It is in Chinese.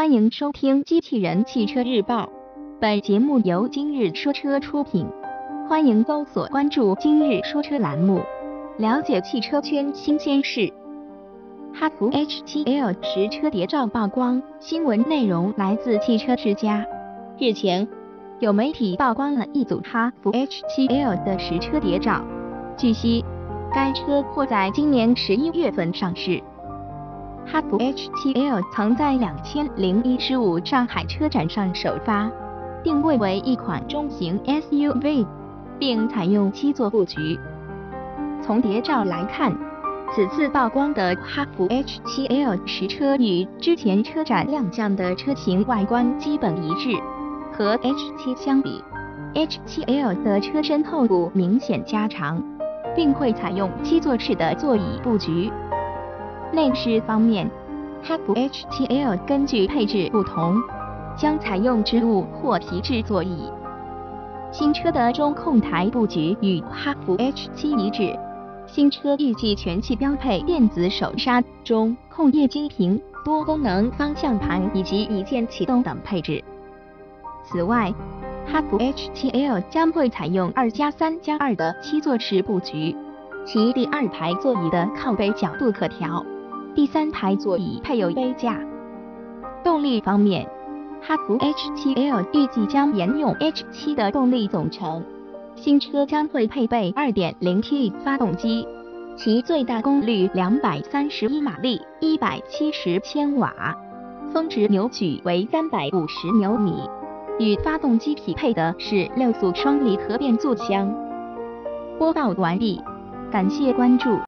欢迎收听《机器人汽车日报》，本节目由今日说车出品。欢迎搜索关注“今日说车”栏目，了解汽车圈新鲜事。哈弗 H7L 实车谍照曝光，新闻内容来自汽车之家。日前，有媒体曝光了一组哈弗 H7L 的实车谍照。据悉，该车或在今年十一月份上市。哈弗 H7L 曾在两千零一十五上海车展上首发，定位为一款中型 SUV，并采用七座布局。从谍照来看，此次曝光的哈弗 H7L 实车与之前车展亮相的车型外观基本一致。和 H7 相比，H7L 的车身后部明显加长，并会采用七座式的座椅布局。内饰方面，哈弗 H7L 根据配置不同，将采用织物或皮质座椅。新车的中控台布局与哈弗 H7 一致，新车预计全系标配电子手刹、中控液晶屏、多功能方向盘以及一键启动等配置。此外，哈弗 H7L 将会采用二加三加二的七座式布局，其第二排座椅的靠背角度可调。第三排座椅配有杯架。动力方面，哈弗 H7L 预计将沿用 H7 的动力总成，新车将会配备 2.0T 发动机，其最大功率231马力，170千瓦，峰值扭矩为350牛米。与发动机匹配的是六速双离合变速箱。播报完毕，感谢关注。